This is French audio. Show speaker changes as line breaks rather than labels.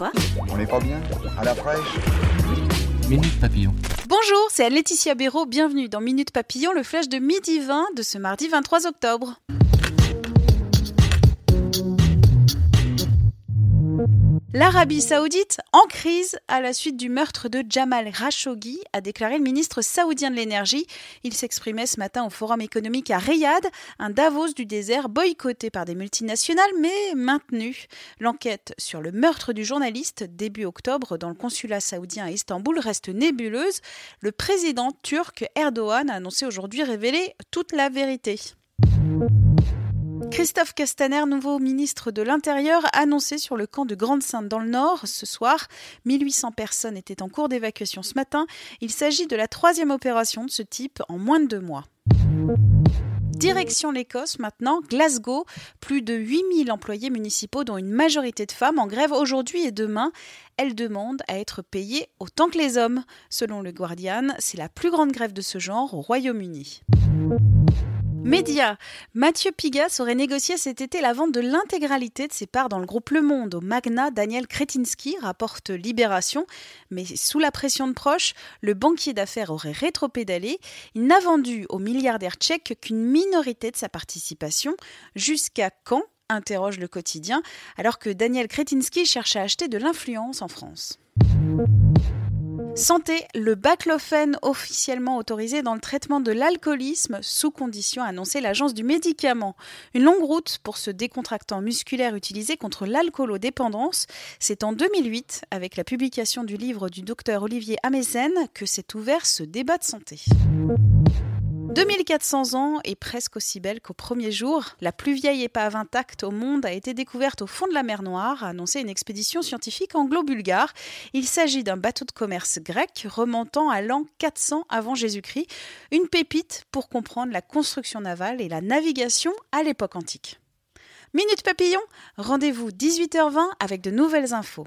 Quoi
On n'est pas bien À la fraîche
Minute Papillon.
Bonjour, c'est Laetitia Béraud. Bienvenue dans Minute Papillon, le flash de midi 20 de ce mardi 23 octobre. L'Arabie saoudite en crise à la suite du meurtre de Jamal Khashoggi, a déclaré le ministre saoudien de l'énergie. Il s'exprimait ce matin au Forum économique à Riyad, un Davos du désert boycotté par des multinationales mais maintenu. L'enquête sur le meurtre du journaliste début octobre dans le consulat saoudien à Istanbul reste nébuleuse. Le président turc Erdogan a annoncé aujourd'hui révéler toute la vérité. Christophe Castaner, nouveau ministre de l'Intérieur, annoncé sur le camp de Grande-Sainte dans le Nord ce soir. 1800 personnes étaient en cours d'évacuation ce matin. Il s'agit de la troisième opération de ce type en moins de deux mois. Direction l'Écosse maintenant, Glasgow, plus de 8000 employés municipaux dont une majorité de femmes en grève aujourd'hui et demain. Elles demandent à être payées autant que les hommes. Selon le Guardian, c'est la plus grande grève de ce genre au Royaume-Uni. Média. Mathieu Pigas aurait négocié cet été la vente de l'intégralité de ses parts dans le groupe Le Monde au magnat Daniel Kretinsky, rapporte Libération. Mais sous la pression de proches, le banquier d'affaires aurait rétropédalé. Il n'a vendu au milliardaire tchèque qu'une minorité de sa participation. Jusqu'à quand? interroge le quotidien, alors que Daniel Kretinsky cherche à acheter de l'influence en France. Santé, le baclofen officiellement autorisé dans le traitement de l'alcoolisme sous condition, a annoncé l'agence du médicament. Une longue route pour ce décontractant musculaire utilisé contre l'alcoolodépendance. C'est en 2008, avec la publication du livre du docteur Olivier Amezen, que s'est ouvert ce débat de santé. 2400 ans et presque aussi belle qu'au premier jour, la plus vieille épave intacte au monde a été découverte au fond de la mer Noire, a annoncé une expédition scientifique anglo-bulgare. Il s'agit d'un bateau de commerce grec remontant à l'an 400 avant Jésus-Christ, une pépite pour comprendre la construction navale et la navigation à l'époque antique. Minute Papillon, rendez-vous 18h20 avec de nouvelles infos.